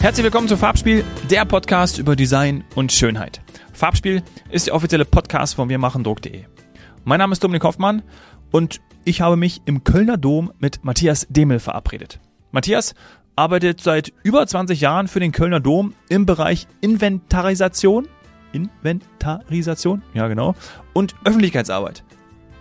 Herzlich willkommen zu Farbspiel, der Podcast über Design und Schönheit. Farbspiel ist der offizielle Podcast von wirmachendruck.de. Mein Name ist Dominik Hoffmann und ich habe mich im Kölner Dom mit Matthias Demel verabredet. Matthias arbeitet seit über 20 Jahren für den Kölner Dom im Bereich Inventarisation, Inventarisation, ja genau, und Öffentlichkeitsarbeit.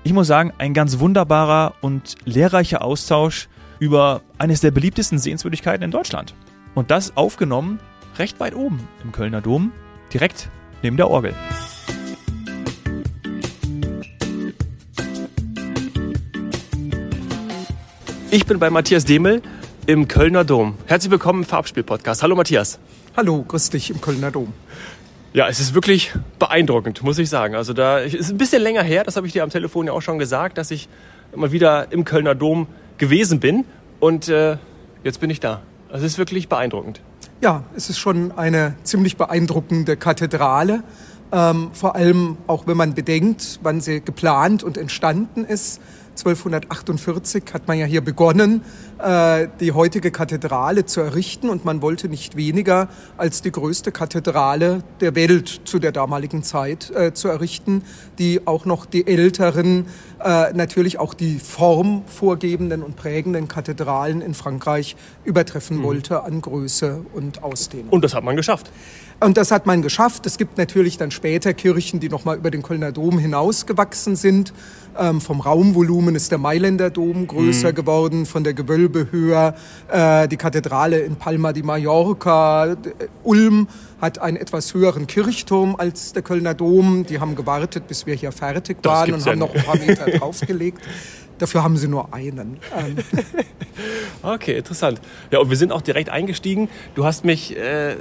Ich muss sagen, ein ganz wunderbarer und lehrreicher Austausch über eines der beliebtesten Sehenswürdigkeiten in Deutschland. Und das aufgenommen recht weit oben im Kölner Dom, direkt neben der Orgel. Ich bin bei Matthias Demel im Kölner Dom. Herzlich willkommen im Farbspiel-Podcast. Hallo Matthias. Hallo, grüß dich im Kölner Dom. Ja, es ist wirklich beeindruckend, muss ich sagen. Also da es ist ein bisschen länger her, das habe ich dir am Telefon ja auch schon gesagt, dass ich mal wieder im Kölner Dom gewesen bin und äh, jetzt bin ich da. Es ist wirklich beeindruckend. Ja, es ist schon eine ziemlich beeindruckende Kathedrale. Ähm, vor allem auch wenn man bedenkt, wann sie geplant und entstanden ist. 1248 hat man ja hier begonnen, äh, die heutige Kathedrale zu errichten und man wollte nicht weniger als die größte Kathedrale der Welt zu der damaligen Zeit äh, zu errichten, die auch noch die älteren, äh, natürlich auch die Form vorgebenden und prägenden Kathedralen in Frankreich übertreffen mhm. wollte an Größe und Ausdehnung. Und das hat man geschafft. Und das hat man geschafft. Es gibt natürlich dann später Kirchen, die nochmal über den Kölner Dom hinausgewachsen sind. Ähm, vom Raumvolumen ist der Mailänder Dom größer mhm. geworden, von der Gewölbe höher. Äh, die Kathedrale in Palma di Mallorca, Ulm hat einen etwas höheren Kirchturm als der Kölner Dom. Die haben gewartet, bis wir hier fertig waren und haben noch ein paar Meter draufgelegt. Dafür haben sie nur einen. Ähm. okay, interessant. Ja, und wir sind auch direkt eingestiegen. Du hast mich, äh,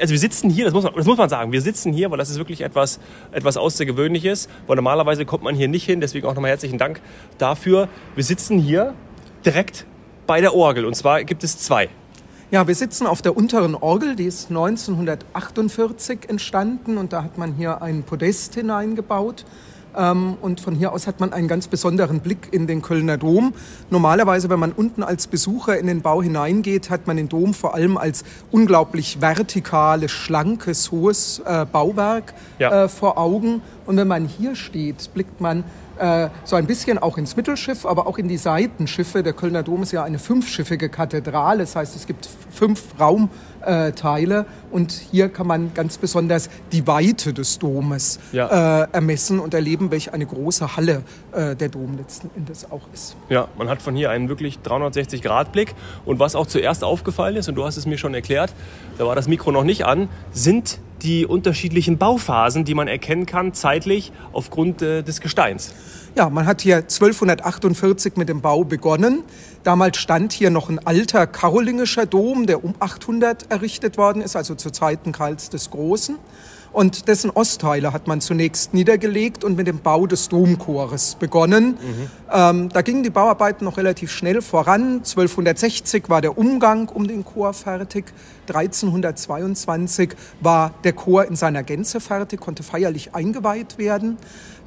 also wir sitzen hier, das muss, man, das muss man sagen, wir sitzen hier, weil das ist wirklich etwas, etwas Außergewöhnliches, weil normalerweise kommt man hier nicht hin, deswegen auch nochmal herzlichen Dank dafür. Wir sitzen hier direkt bei der Orgel und zwar gibt es zwei. Ja, wir sitzen auf der unteren Orgel, die ist 1948 entstanden und da hat man hier ein Podest hineingebaut. Ähm, und von hier aus hat man einen ganz besonderen Blick in den Kölner Dom. Normalerweise, wenn man unten als Besucher in den Bau hineingeht, hat man den Dom vor allem als unglaublich vertikales, schlankes, hohes äh, Bauwerk ja. äh, vor Augen. Und wenn man hier steht, blickt man äh, so ein bisschen auch ins Mittelschiff, aber auch in die Seitenschiffe. Der Kölner Dom ist ja eine fünfschiffige Kathedrale, das heißt, es gibt fünf Raumteile und hier kann man ganz besonders die Weite des Domes ja. äh, ermessen und erleben, welche eine große Halle äh, der Dom letzten Endes auch ist. Ja, man hat von hier einen wirklich 360-Grad-Blick und was auch zuerst aufgefallen ist, und du hast es mir schon erklärt, da war das Mikro noch nicht an, sind die unterschiedlichen Bauphasen, die man erkennen kann zeitlich aufgrund äh, des Gesteins. Ja, man hat hier 1248 mit dem Bau begonnen. Damals stand hier noch ein alter karolingischer Dom, der um 800 errichtet worden ist, also zu Zeiten Karls des Großen. Und dessen Ostteile hat man zunächst niedergelegt und mit dem Bau des Domchores begonnen. Mhm. Ähm, da gingen die Bauarbeiten noch relativ schnell voran. 1260 war der Umgang um den Chor fertig. 1322 war der Chor in seiner Gänze fertig, konnte feierlich eingeweiht werden.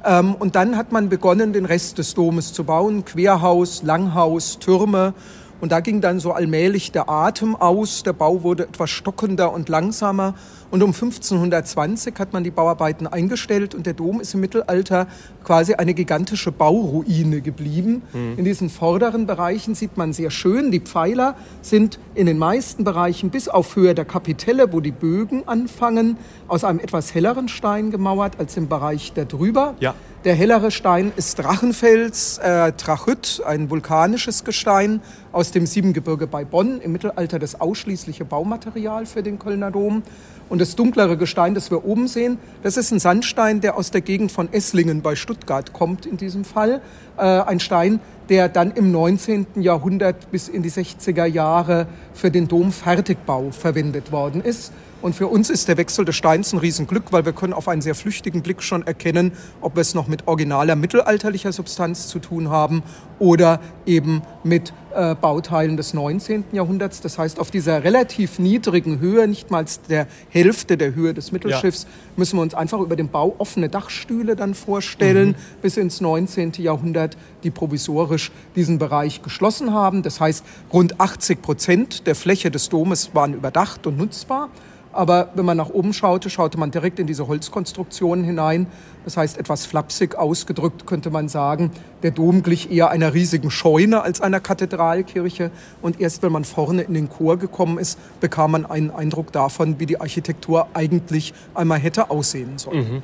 Ähm, und dann hat man begonnen, den Rest des Domes zu bauen. Querhaus, Langhaus, Türme. Und da ging dann so allmählich der Atem aus. Der Bau wurde etwas stockender und langsamer. Und um 1520 hat man die Bauarbeiten eingestellt und der Dom ist im Mittelalter quasi eine gigantische Bauruine geblieben. Mhm. In diesen vorderen Bereichen sieht man sehr schön, die Pfeiler sind in den meisten Bereichen bis auf Höhe der Kapitelle, wo die Bögen anfangen, aus einem etwas helleren Stein gemauert als im Bereich der drüber. Ja. Der hellere Stein ist Drachenfels, äh, Trachyt, ein vulkanisches Gestein aus dem Siebengebirge bei Bonn, im Mittelalter das ausschließliche Baumaterial für den Kölner Dom. Und das dunklere Gestein, das wir oben sehen, das ist ein Sandstein, der aus der Gegend von Esslingen bei Stuttgart kommt in diesem Fall. Äh, ein Stein, der dann im 19. Jahrhundert bis in die 60er Jahre für den Domfertigbau verwendet worden ist. Und für uns ist der Wechsel des Steins ein Riesenglück, weil wir können auf einen sehr flüchtigen Blick schon erkennen, ob wir es noch mit originaler mittelalterlicher Substanz zu tun haben oder eben mit äh, Bauteilen des 19. Jahrhunderts. Das heißt, auf dieser relativ niedrigen Höhe, nicht mal der Hälfte der Höhe des Mittelschiffs, ja. müssen wir uns einfach über den Bau offene Dachstühle dann vorstellen, mhm. bis ins 19. Jahrhundert, die provisorisch diesen Bereich geschlossen haben. Das heißt, rund 80 Prozent der Fläche des Domes waren überdacht und nutzbar. Aber wenn man nach oben schaute, schaute man direkt in diese Holzkonstruktionen hinein. Das heißt, etwas flapsig ausgedrückt könnte man sagen, der Dom glich eher einer riesigen Scheune als einer Kathedralkirche. Und erst wenn man vorne in den Chor gekommen ist, bekam man einen Eindruck davon, wie die Architektur eigentlich einmal hätte aussehen sollen. Mhm.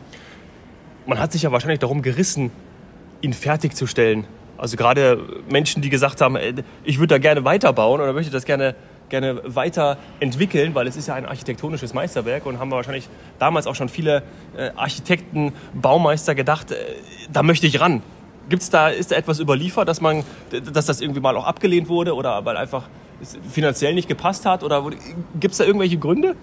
Man hat sich ja wahrscheinlich darum gerissen, ihn fertigzustellen. Also gerade Menschen, die gesagt haben, äh, ich würde da gerne weiterbauen oder möchte das gerne gerne weiterentwickeln, weil es ist ja ein architektonisches Meisterwerk und haben wahrscheinlich damals auch schon viele äh, Architekten, Baumeister gedacht, äh, da möchte ich ran. Gibt's da, ist da etwas überliefert, dass, man, dass das irgendwie mal auch abgelehnt wurde oder weil einfach finanziell nicht gepasst hat? Oder gibt es da irgendwelche Gründe?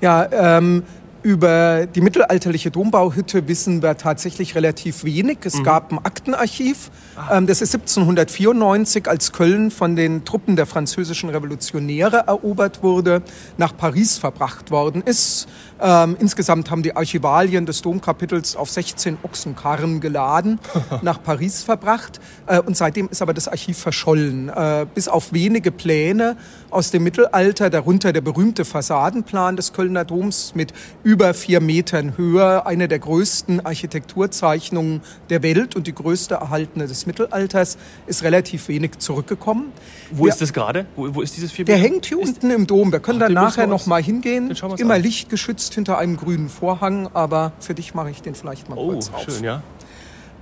Ja, ähm, über die mittelalterliche Dombauhütte wissen wir tatsächlich relativ wenig. Es mhm. gab ein Aktenarchiv, ähm, das ist 1794, als Köln von den Truppen der französischen Revolutionäre erobert wurde, nach Paris verbracht worden ist. Ähm, insgesamt haben die Archivalien des Domkapitels auf 16 Ochsenkarren geladen, nach Paris verbracht. Äh, und seitdem ist aber das Archiv verschollen. Äh, bis auf wenige Pläne aus dem Mittelalter, darunter der berühmte Fassadenplan des Kölner Doms mit über vier Metern Höhe, eine der größten Architekturzeichnungen der Welt und die größte erhaltene des Mittelalters, ist relativ wenig zurückgekommen. Wo Wir, ist das gerade? Wo, wo, ist dieses vier Der hängt hier ist unten im Dom. Wir können Ach, da nachher noch mal hingehen. Immer an. lichtgeschützt hinter einem grünen Vorhang, aber für dich mache ich den vielleicht mal oh, kurz auf. Schön, ja.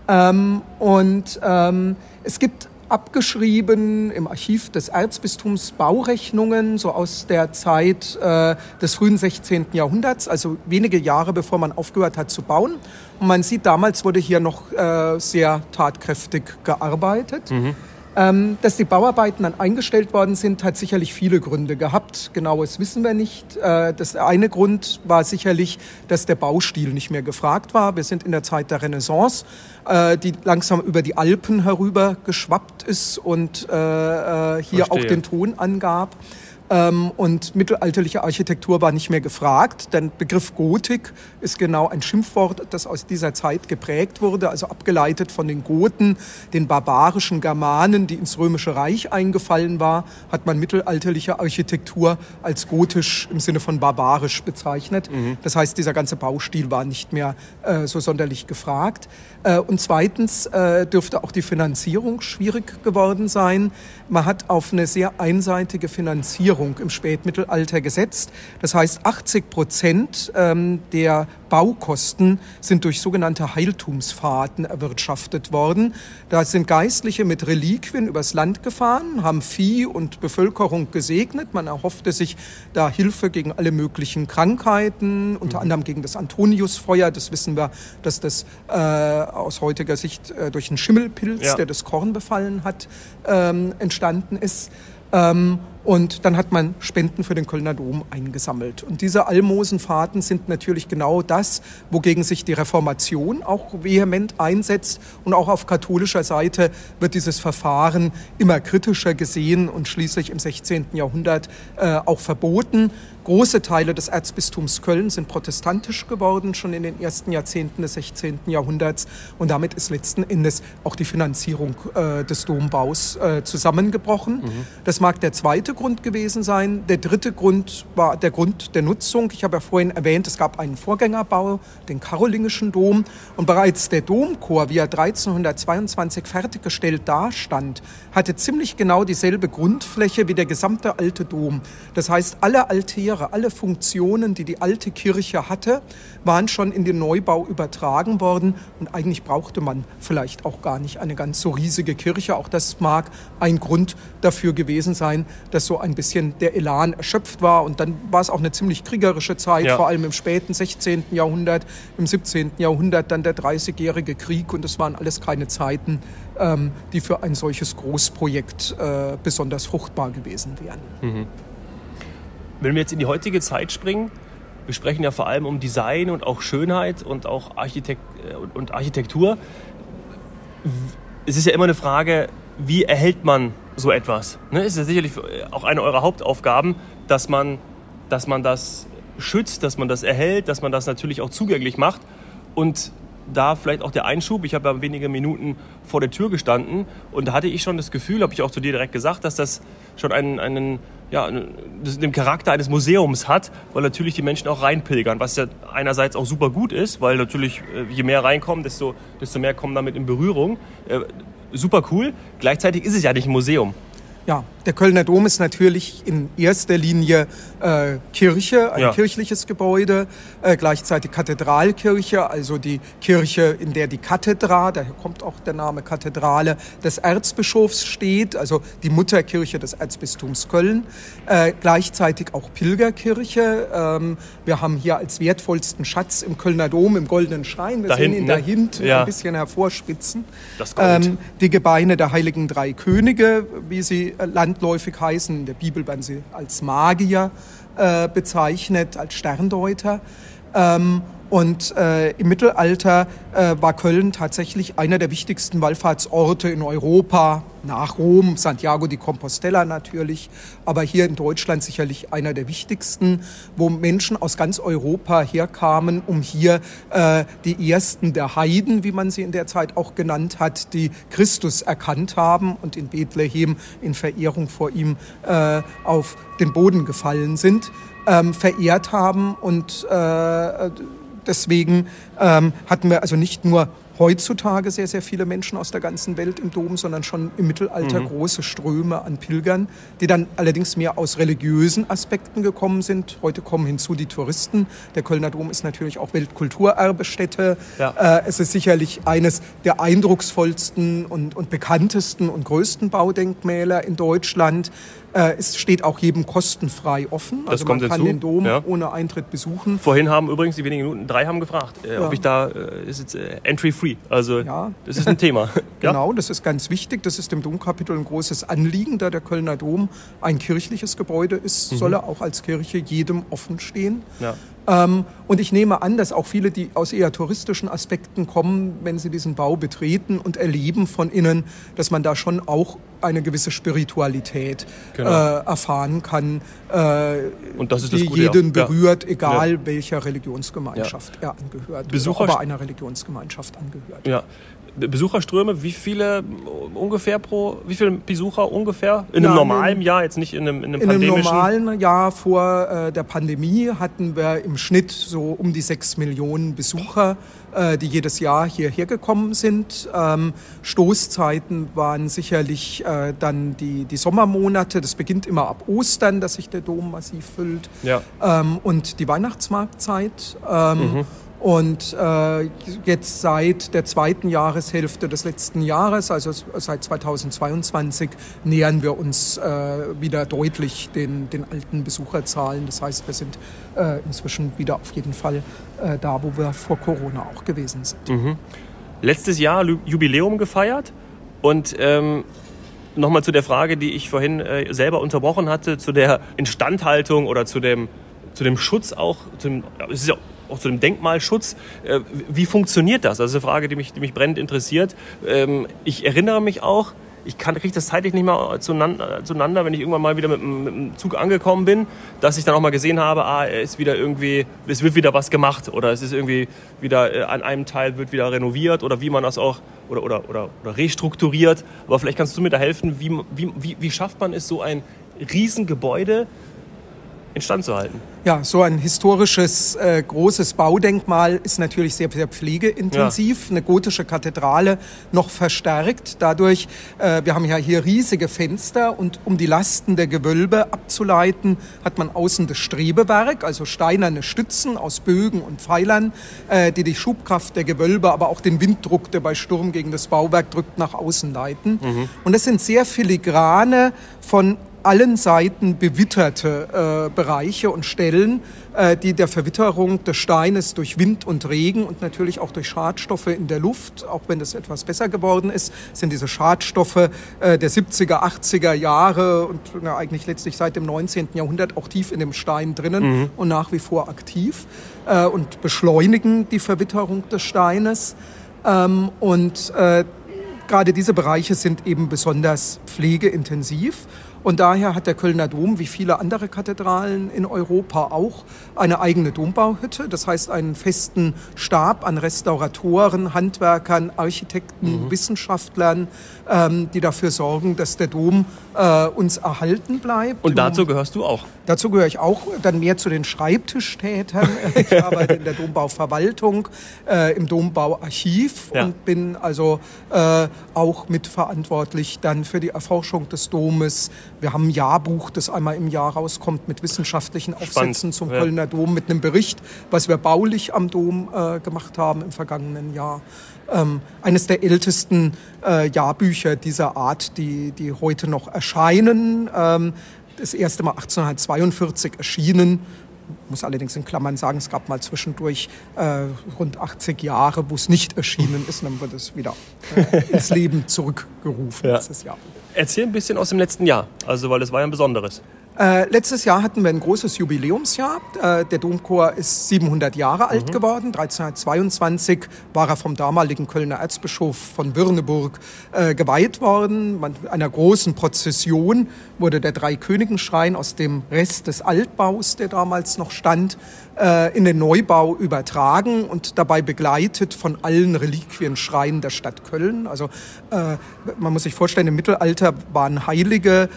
Ähm, und ähm, es gibt abgeschrieben im Archiv des Erzbistums Baurechnungen, so aus der Zeit äh, des frühen 16. Jahrhunderts, also wenige Jahre bevor man aufgehört hat zu bauen. Und man sieht, damals wurde hier noch äh, sehr tatkräftig gearbeitet. Mhm. Ähm, dass die Bauarbeiten dann eingestellt worden sind, hat sicherlich viele Gründe gehabt. Genaues wissen wir nicht. Äh, das eine Grund war sicherlich, dass der Baustil nicht mehr gefragt war. Wir sind in der Zeit der Renaissance, äh, die langsam über die Alpen herüber geschwappt ist und äh, äh hier Verstehe. auch den Ton angab. Ähm, und mittelalterliche Architektur war nicht mehr gefragt. Der Begriff Gotik ist genau ein Schimpfwort, das aus dieser Zeit geprägt wurde, also abgeleitet von den Goten, den barbarischen Germanen, die ins Römische Reich eingefallen war, hat man mittelalterliche Architektur als gotisch im Sinne von barbarisch bezeichnet. Mhm. Das heißt, dieser ganze Baustil war nicht mehr äh, so sonderlich gefragt. Äh, und zweitens äh, dürfte auch die Finanzierung schwierig geworden sein. Man hat auf eine sehr einseitige Finanzierung Finanzierung im Spätmittelalter gesetzt. Das heißt, 80 Prozent ähm, der Baukosten sind durch sogenannte Heiltumsfahrten erwirtschaftet worden. Da sind Geistliche mit Reliquien übers Land gefahren, haben Vieh und Bevölkerung gesegnet. Man erhoffte sich da Hilfe gegen alle möglichen Krankheiten, unter mhm. anderem gegen das Antoniusfeuer. Das wissen wir, dass das äh, aus heutiger Sicht äh, durch einen Schimmelpilz, ja. der das Korn befallen hat, ähm, entstanden ist. Ähm, und dann hat man Spenden für den Kölner Dom eingesammelt. Und diese Almosenfahrten sind natürlich genau das, wogegen sich die Reformation auch vehement einsetzt. Und auch auf katholischer Seite wird dieses Verfahren immer kritischer gesehen und schließlich im 16. Jahrhundert äh, auch verboten. Große Teile des Erzbistums Köln sind protestantisch geworden, schon in den ersten Jahrzehnten des 16. Jahrhunderts. Und damit ist letzten Endes auch die Finanzierung äh, des Dombaus äh, zusammengebrochen. Mhm. Das mag der zweite Grund gewesen sein. Der dritte Grund war der Grund der Nutzung. Ich habe ja vorhin erwähnt, es gab einen Vorgängerbau, den Karolingischen Dom. Und bereits der Domchor, wie er 1322 fertiggestellt dastand, hatte ziemlich genau dieselbe Grundfläche wie der gesamte alte Dom. Das heißt, alle Altäre, alle Funktionen, die die alte Kirche hatte, waren schon in den Neubau übertragen worden. Und eigentlich brauchte man vielleicht auch gar nicht eine ganz so riesige Kirche. Auch das mag ein Grund dafür gewesen sein, dass so ein bisschen der Elan erschöpft war. Und dann war es auch eine ziemlich kriegerische Zeit, ja. vor allem im späten 16. Jahrhundert, im 17. Jahrhundert dann der Dreißigjährige Krieg. Und das waren alles keine Zeiten, ähm, die für ein solches Großprojekt äh, besonders fruchtbar gewesen wären. Mhm. Wenn wir jetzt in die heutige Zeit springen, wir sprechen ja vor allem um Design und auch Schönheit und auch Architekt äh, und Architektur. Es ist ja immer eine Frage, wie erhält man so etwas? Ne? Ist ja sicherlich auch eine eurer Hauptaufgaben, dass man, dass man das schützt, dass man das erhält, dass man das natürlich auch zugänglich macht. Und da vielleicht auch der Einschub. Ich habe ja wenige Minuten vor der Tür gestanden und da hatte ich schon das Gefühl, habe ich auch zu dir direkt gesagt, dass das schon einen, einen ja, den Charakter eines Museums hat, weil natürlich die Menschen auch reinpilgern, was ja einerseits auch super gut ist, weil natürlich äh, je mehr reinkommen, desto, desto mehr kommen damit in Berührung. Super cool. Gleichzeitig ist es ja nicht ein Museum. Ja, der Kölner Dom ist natürlich in erster Linie äh, Kirche, ein ja. kirchliches Gebäude, äh, gleichzeitig Kathedralkirche, also die Kirche, in der die Kathedra, daher kommt auch der Name Kathedrale, des Erzbischofs steht, also die Mutterkirche des Erzbistums Köln, äh, gleichzeitig auch Pilgerkirche. Ähm, wir haben hier als wertvollsten Schatz im Kölner Dom, im Goldenen Schrein, wir da sehen hinten, ihn ne? dahinten ja. ein bisschen hervorspitzen, das. Ähm, die Gebeine der heiligen drei Könige, wie sie äh, landläufig heißen. In der Bibel werden sie als Magier äh, bezeichnet, als Sterndeuter. Ähm, und äh, im Mittelalter äh, war Köln tatsächlich einer der wichtigsten Wallfahrtsorte in Europa, nach Rom, Santiago de Compostela natürlich, aber hier in Deutschland sicherlich einer der wichtigsten, wo Menschen aus ganz Europa herkamen, um hier äh, die ersten der Heiden, wie man sie in der Zeit auch genannt hat, die Christus erkannt haben und in Bethlehem in Verehrung vor ihm äh, auf den Boden gefallen sind, ähm, verehrt haben und äh, deswegen ähm, hatten wir also nicht nur heutzutage sehr, sehr viele Menschen aus der ganzen Welt im Dom, sondern schon im Mittelalter mhm. große Ströme an Pilgern, die dann allerdings mehr aus religiösen Aspekten gekommen sind. Heute kommen hinzu die Touristen. Der Kölner Dom ist natürlich auch Weltkulturerbestätte. Ja. Äh, es ist sicherlich eines der eindrucksvollsten und, und bekanntesten und größten Baudenkmäler in Deutschland. Äh, es steht auch jedem kostenfrei offen. Das also kommt man kann hinzu. den Dom ja. ohne Eintritt besuchen. Vorhin haben übrigens die wenigen Minuten, drei haben gefragt, äh. Ob ich da, äh, ist jetzt äh, entry free. Also ja. das ist ein Thema. genau, das ist ganz wichtig. Das ist dem Domkapitel ein großes Anliegen, da der Kölner Dom ein kirchliches Gebäude ist, mhm. soll er auch als Kirche jedem offen stehen. Ja. Ähm, und ich nehme an, dass auch viele, die aus eher touristischen Aspekten kommen, wenn sie diesen Bau betreten und erleben von innen, dass man da schon auch eine gewisse Spiritualität genau. äh, erfahren kann, äh, und das ist die das Gute, jeden ja. berührt, egal ja. welcher Religionsgemeinschaft ja. er angehört. Besucher oder einer Religionsgemeinschaft angehört. Ja. Besucherströme, wie viele ungefähr pro, wie viele Besucher ungefähr? In einem normalen Jahr, jetzt nicht in einem, in einem in pandemischen? In einem normalen Jahr vor äh, der Pandemie hatten wir im Schnitt so um die sechs Millionen Besucher, äh, die jedes Jahr hierher gekommen sind. Ähm, Stoßzeiten waren sicherlich äh, dann die, die Sommermonate. Das beginnt immer ab Ostern, dass sich der Dom massiv füllt. Ja. Ähm, und die Weihnachtsmarktzeit. Ähm, mhm. Und äh, jetzt seit der zweiten Jahreshälfte des letzten Jahres, also seit 2022, nähern wir uns äh, wieder deutlich den, den alten Besucherzahlen. Das heißt, wir sind äh, inzwischen wieder auf jeden Fall äh, da, wo wir vor Corona auch gewesen sind. Mhm. Letztes Jahr Jubiläum gefeiert und ähm nochmal zu der Frage, die ich vorhin äh, selber unterbrochen hatte, zu der Instandhaltung oder zu dem, zu dem Schutz auch. Dem, es ist ja auch zu dem Denkmalschutz. Äh, wie funktioniert das? Das ist eine Frage, die mich, die mich brennend interessiert. Ähm, ich erinnere mich auch, ich kriege das zeitlich nicht mehr zueinander, wenn ich irgendwann mal wieder mit, dem Zug angekommen bin, dass ich dann auch mal gesehen habe, ah, ist wieder irgendwie, es wird wieder was gemacht oder es ist irgendwie wieder äh, an einem Teil wird wieder renoviert oder wie man das auch oder, oder, oder, oder restrukturiert. Aber vielleicht kannst du mir da helfen, wie, wie, wie, wie schafft man es, so ein Riesengebäude instand zu halten? Ja, so ein historisches äh, großes Baudenkmal ist natürlich sehr, sehr pflegeintensiv. Ja. Eine gotische Kathedrale noch verstärkt. Dadurch, äh, wir haben ja hier riesige Fenster und um die Lasten der Gewölbe abzuleiten, hat man außen das Strebewerk, also steinerne Stützen aus Bögen und Pfeilern, äh, die die Schubkraft der Gewölbe, aber auch den Winddruck, der bei Sturm gegen das Bauwerk drückt, nach außen leiten. Mhm. Und das sind sehr filigrane, von allen Seiten bewitterte äh, Bereiche und Stellen, äh, die der Verwitterung des Steines durch Wind und Regen und natürlich auch durch Schadstoffe in der Luft, auch wenn das etwas besser geworden ist, sind diese Schadstoffe äh, der 70er, 80er Jahre und na, eigentlich letztlich seit dem 19. Jahrhundert auch tief in dem Stein drinnen mhm. und nach wie vor aktiv äh, und beschleunigen die Verwitterung des Steines. Ähm, und äh, gerade diese Bereiche sind eben besonders pflegeintensiv. Und daher hat der Kölner Dom, wie viele andere Kathedralen in Europa auch, eine eigene Dombauhütte. Das heißt, einen festen Stab an Restauratoren, Handwerkern, Architekten, mhm. Wissenschaftlern, ähm, die dafür sorgen, dass der Dom äh, uns erhalten bleibt. Und dazu gehörst du auch? Dazu gehöre ich auch dann mehr zu den Schreibtischtätern. Ich arbeite in der Dombauverwaltung, äh, im Dombauarchiv ja. und bin also äh, auch mitverantwortlich dann für die Erforschung des Domes. Wir haben ein Jahrbuch, das einmal im Jahr rauskommt mit wissenschaftlichen Aufsätzen Spannend. zum ja. Kölner Dom, mit einem Bericht, was wir baulich am Dom äh, gemacht haben im vergangenen Jahr ähm, eines der ältesten äh, Jahrbücher dieser Art, die, die heute noch erscheinen. Ähm, das erste Mal 1842 erschienen. Ich muss allerdings in Klammern sagen, es gab mal zwischendurch äh, rund 80 Jahre, wo es nicht erschienen ist. Und dann wird es wieder äh, ins Leben zurückgerufen, ja. dieses Jahr. Erzähl ein bisschen aus dem letzten Jahr, also weil es war ja ein besonderes. Äh, letztes Jahr hatten wir ein großes Jubiläumsjahr. Äh, der Domchor ist 700 Jahre alt mhm. geworden. 1322 war er vom damaligen Kölner Erzbischof von Würneburg äh, geweiht worden. Man, einer großen Prozession wurde der Dreikönigenschrein aus dem Rest des Altbaus, der damals noch stand, äh, in den Neubau übertragen und dabei begleitet von allen Reliquienschreinen der Stadt Köln. Also äh, man muss sich vorstellen, im Mittelalter waren Heilige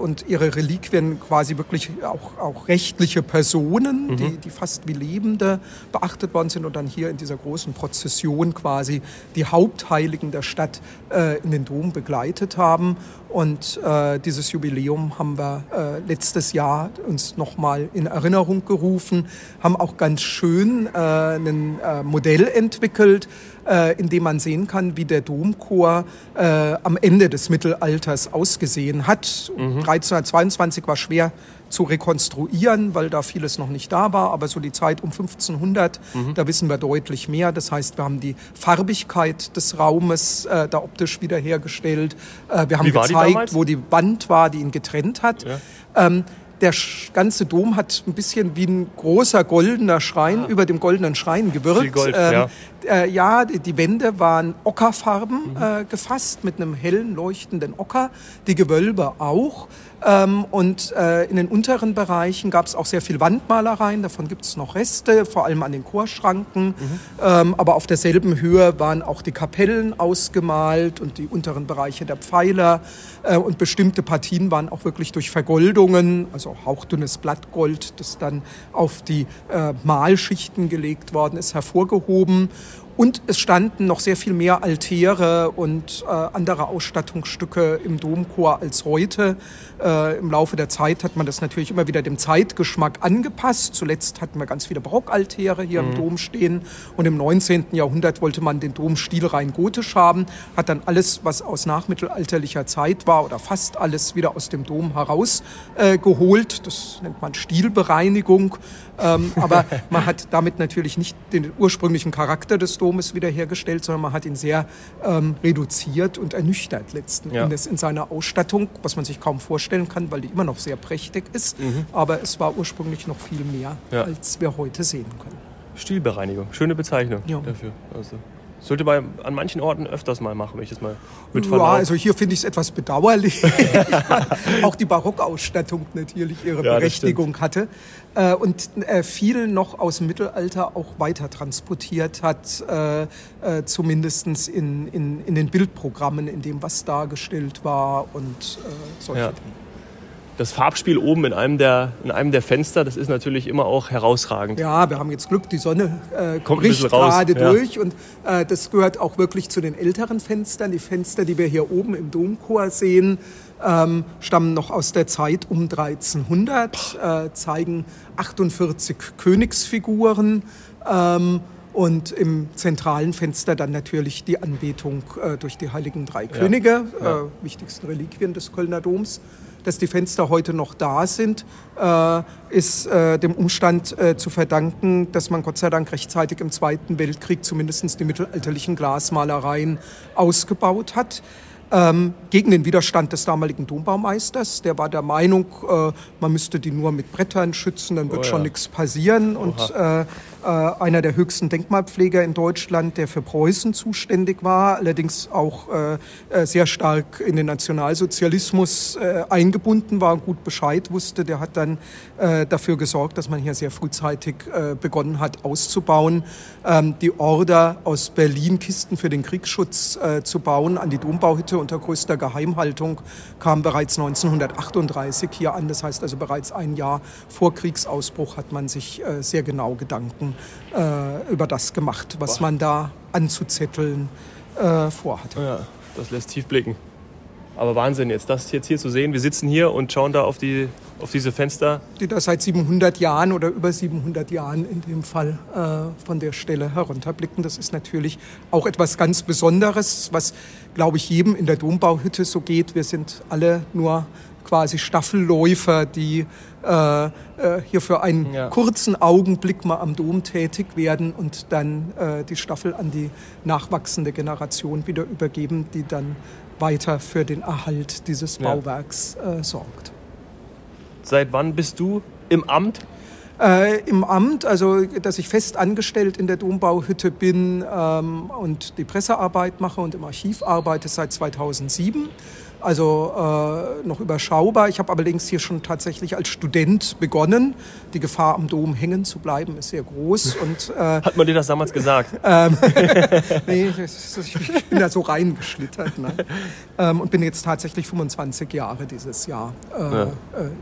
und ihre Reliquien quasi wirklich auch, auch rechtliche Personen, mhm. die, die fast wie Lebende beachtet worden sind und dann hier in dieser großen Prozession quasi die Hauptheiligen der Stadt äh, in den Dom begleitet haben. Und äh, dieses Jubiläum haben wir äh, letztes Jahr uns nochmal in Erinnerung gerufen, haben auch ganz schön äh, ein äh, Modell entwickelt, äh, in dem man sehen kann, wie der Domchor äh, am Ende des Mittelalters ausgesehen hat. Mhm. 1322 war schwer zu rekonstruieren, weil da vieles noch nicht da war. Aber so die Zeit um 1500, mhm. da wissen wir deutlich mehr. Das heißt, wir haben die Farbigkeit des Raumes äh, da optisch wiederhergestellt. Äh, wir haben gezeigt, wo die Wand war, die ihn getrennt hat. Ja. Ähm, der ganze Dom hat ein bisschen wie ein großer goldener Schrein ah. über dem goldenen Schrein gewirkt. Gold, ähm, ja. Äh, ja, die Wände waren Ockerfarben mhm. äh, gefasst mit einem hellen leuchtenden Ocker, die Gewölbe auch. Ähm, und äh, in den unteren Bereichen gab es auch sehr viel Wandmalereien, davon gibt es noch Reste, vor allem an den Chorschranken. Mhm. Ähm, aber auf derselben Höhe waren auch die Kapellen ausgemalt und die unteren Bereiche der Pfeiler. Äh, und bestimmte Partien waren auch wirklich durch Vergoldungen, also hauchdünnes Blattgold, das dann auf die äh, Malschichten gelegt worden ist, hervorgehoben. Und es standen noch sehr viel mehr Altäre und äh, andere Ausstattungsstücke im Domchor als heute. Äh, Im Laufe der Zeit hat man das natürlich immer wieder dem Zeitgeschmack angepasst. Zuletzt hatten wir ganz viele Barockaltäre hier mhm. im Dom stehen. Und im 19. Jahrhundert wollte man den Domstil rein gotisch haben, hat dann alles, was aus nachmittelalterlicher Zeit war oder fast alles wieder aus dem Dom herausgeholt. Äh, das nennt man Stilbereinigung. Ähm, aber man hat damit natürlich nicht den ursprünglichen Charakter des Domes wiederhergestellt, sondern man hat ihn sehr ähm, reduziert und ernüchtert letzten ja. Endes in seiner Ausstattung, was man sich kaum vorstellen kann, weil die immer noch sehr prächtig ist. Mhm. Aber es war ursprünglich noch viel mehr, ja. als wir heute sehen können. Stilbereinigung, schöne Bezeichnung ja. dafür. Also. Sollte man an manchen Orten öfters mal machen, wenn ich das mal mit Ja, also hier finde ich es etwas bedauerlich. auch die Barockausstattung natürlich ihre ja, Berechtigung hatte. Äh, und äh, viel noch aus dem Mittelalter auch weiter transportiert hat, äh, äh, zumindest in, in, in den Bildprogrammen, in dem was dargestellt war und äh, solche ja. Dinge das Farbspiel oben in einem, der, in einem der Fenster, das ist natürlich immer auch herausragend. Ja, wir haben jetzt Glück, die Sonne äh, Kommt bricht gerade ja. durch und äh, das gehört auch wirklich zu den älteren Fenstern. Die Fenster, die wir hier oben im Domchor sehen, ähm, stammen noch aus der Zeit um 1300, äh, zeigen 48 Königsfiguren. Ähm, und im zentralen Fenster dann natürlich die Anbetung äh, durch die heiligen drei Könige, ja. Ja. Äh, wichtigsten Reliquien des Kölner Doms. Dass die Fenster heute noch da sind, äh, ist äh, dem Umstand äh, zu verdanken, dass man Gott sei Dank rechtzeitig im Zweiten Weltkrieg zumindest die mittelalterlichen Glasmalereien ausgebaut hat ähm, gegen den Widerstand des damaligen Dombaumeisters. Der war der Meinung, man müsste die nur mit Brettern schützen, dann wird oh, schon nichts passieren. Oha. Und einer der höchsten Denkmalpfleger in Deutschland, der für Preußen zuständig war, allerdings auch äh, äh sehr stark in den Nationalsozialismus äh, eingebunden war und gut Bescheid wusste, der hat dann äh, dafür gesorgt, dass man hier sehr frühzeitig äh, begonnen hat auszubauen. Ähm, die Order aus Berlin, Kisten für den Kriegsschutz äh, zu bauen, an die Dombauhütte unter größter Geheimhaltung kam bereits 1938 hier an. Das heißt also bereits ein Jahr vor Kriegsausbruch hat man sich äh, sehr genau Gedanken äh, über das gemacht, was Boah. man da anzuzetteln äh, vorhat. Ja, das lässt tief blicken. Aber Wahnsinn, jetzt das jetzt hier zu sehen. Wir sitzen hier und schauen da auf, die, auf diese Fenster. Die da seit 700 Jahren oder über 700 Jahren in dem Fall äh, von der Stelle herunterblicken. Das ist natürlich auch etwas ganz Besonderes, was, glaube ich, jedem in der Dombauhütte so geht. Wir sind alle nur quasi Staffelläufer, die äh, äh, hier für einen ja. kurzen Augenblick mal am Dom tätig werden und dann äh, die Staffel an die nachwachsende Generation wieder übergeben, die dann weiter für den Erhalt dieses Bauwerks äh, sorgt. Seit wann bist du im Amt? Äh, Im Amt, also dass ich fest angestellt in der Dombauhütte bin ähm, und die Pressearbeit mache und im Archiv arbeite seit 2007 also äh, noch überschaubar. Ich habe allerdings hier schon tatsächlich als Student begonnen. Die Gefahr, am Dom hängen zu bleiben, ist sehr groß. Und, äh, Hat man dir das damals gesagt? ähm, nee, ich bin da so reingeschlittert. Ne? Ähm, und bin jetzt tatsächlich 25 Jahre dieses Jahr äh, ja. Äh,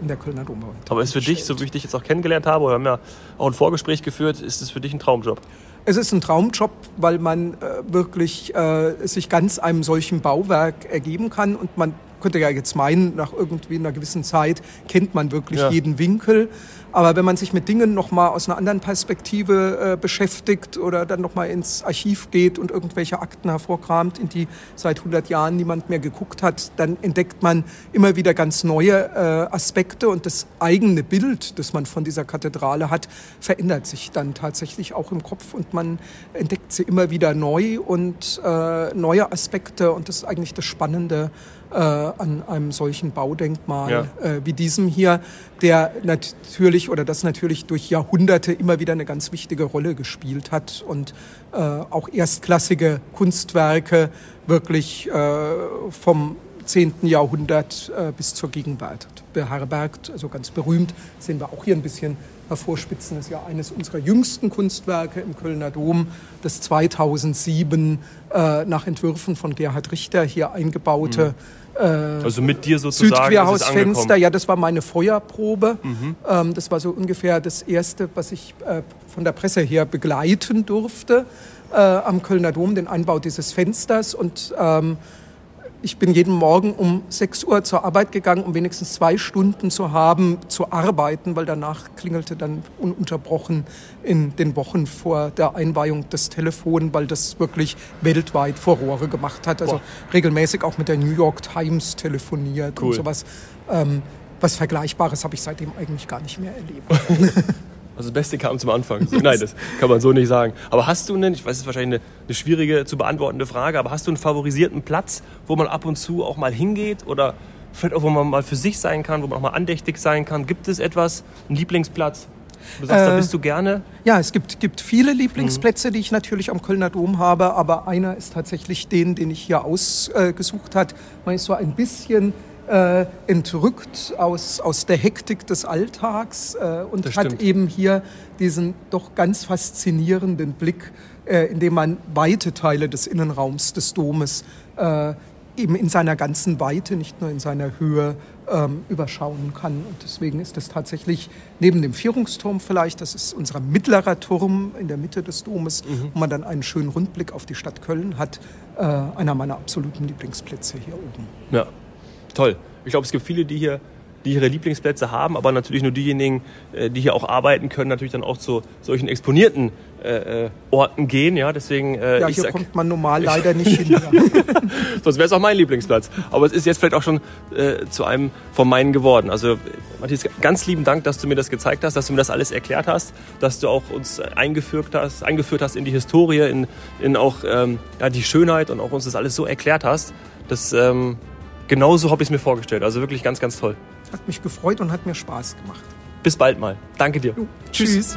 in der Kölner Dombau. Aber ist für dich, so wie ich dich jetzt auch kennengelernt habe, wir haben ja auch ein Vorgespräch geführt, ist es für dich ein Traumjob? Es ist ein Traumjob, weil man äh, wirklich äh, sich ganz einem solchen Bauwerk ergeben kann und man könnte ja jetzt meinen, nach irgendwie einer gewissen Zeit kennt man wirklich ja. jeden Winkel. Aber wenn man sich mit Dingen nochmal aus einer anderen Perspektive äh, beschäftigt oder dann nochmal ins Archiv geht und irgendwelche Akten hervorkramt, in die seit 100 Jahren niemand mehr geguckt hat, dann entdeckt man immer wieder ganz neue äh, Aspekte und das eigene Bild, das man von dieser Kathedrale hat, verändert sich dann tatsächlich auch im Kopf und man entdeckt sie immer wieder neu und äh, neue Aspekte und das ist eigentlich das Spannende äh, an einem solchen Baudenkmal ja. äh, wie diesem hier, der natürlich oder das natürlich durch Jahrhunderte immer wieder eine ganz wichtige Rolle gespielt hat und äh, auch erstklassige Kunstwerke wirklich äh, vom 10. Jahrhundert äh, bis zur Gegenwart beherbergt, also ganz berühmt. Sehen wir auch hier ein bisschen hervorspitzen. Das ist ja eines unserer jüngsten Kunstwerke im Kölner Dom, das 2007 äh, nach Entwürfen von Gerhard Richter hier eingebaute mhm äh, also mit dir sozusagen Südquerhausfenster, ja, das war meine Feuerprobe. Mhm. Ähm, das war so ungefähr das Erste, was ich äh, von der Presse her begleiten durfte äh, am Kölner Dom, den Einbau dieses Fensters. Und ähm, ich bin jeden Morgen um 6 Uhr zur Arbeit gegangen, um wenigstens zwei Stunden zu haben, zu arbeiten, weil danach klingelte dann ununterbrochen in den Wochen vor der Einweihung das Telefon, weil das wirklich weltweit Furore gemacht hat. Also Boah. regelmäßig auch mit der New York Times telefoniert cool. und sowas. Ähm, was Vergleichbares habe ich seitdem eigentlich gar nicht mehr erlebt. Also das Beste kam zum Anfang. Nein, das kann man so nicht sagen. Aber hast du einen, ich weiß, es ist wahrscheinlich eine, eine, schwierige zu beantwortende Frage, aber hast du einen favorisierten Platz, wo man ab und zu auch mal hingeht oder vielleicht auch, wo man mal für sich sein kann, wo man auch mal andächtig sein kann? Gibt es etwas, einen Lieblingsplatz? Du sagst, äh, da bist du gerne? Ja, es gibt, gibt viele Lieblingsplätze, mhm. die ich natürlich am Kölner Dom habe, aber einer ist tatsächlich den, den ich hier ausgesucht äh, habe. Man ist so ein bisschen äh, entrückt aus, aus der Hektik des Alltags äh, und das hat stimmt. eben hier diesen doch ganz faszinierenden Blick, äh, in dem man weite Teile des Innenraums des Domes äh, eben in seiner ganzen Weite, nicht nur in seiner Höhe, ähm, überschauen kann. Und deswegen ist das tatsächlich neben dem Vierungsturm vielleicht, das ist unser mittlerer Turm in der Mitte des Domes, mhm. wo man dann einen schönen Rundblick auf die Stadt Köln hat, äh, einer meiner absoluten Lieblingsplätze hier oben. Ja, toll. Ich glaube, es gibt viele, die hier die ihre Lieblingsplätze haben, aber natürlich nur diejenigen, äh, die hier auch arbeiten können, natürlich dann auch zu solchen exponierten äh, äh, Orten gehen. Ja, deswegen. Äh, ja, hier sag, kommt man normal leider nicht hin. Sonst wäre es auch mein Lieblingsplatz. Aber es ist jetzt vielleicht auch schon äh, zu einem von meinen geworden. Also Matthias, ganz lieben Dank, dass du mir das gezeigt hast, dass du mir das alles erklärt hast, dass du auch uns eingeführt hast, eingeführt hast in die Historie, in, in auch ähm, ja, die Schönheit und auch uns das alles so erklärt hast. Das ähm, genauso habe ich es mir vorgestellt. Also wirklich ganz, ganz toll. Hat mich gefreut und hat mir Spaß gemacht. Bis bald mal. Danke dir. Tschüss. Tschüss.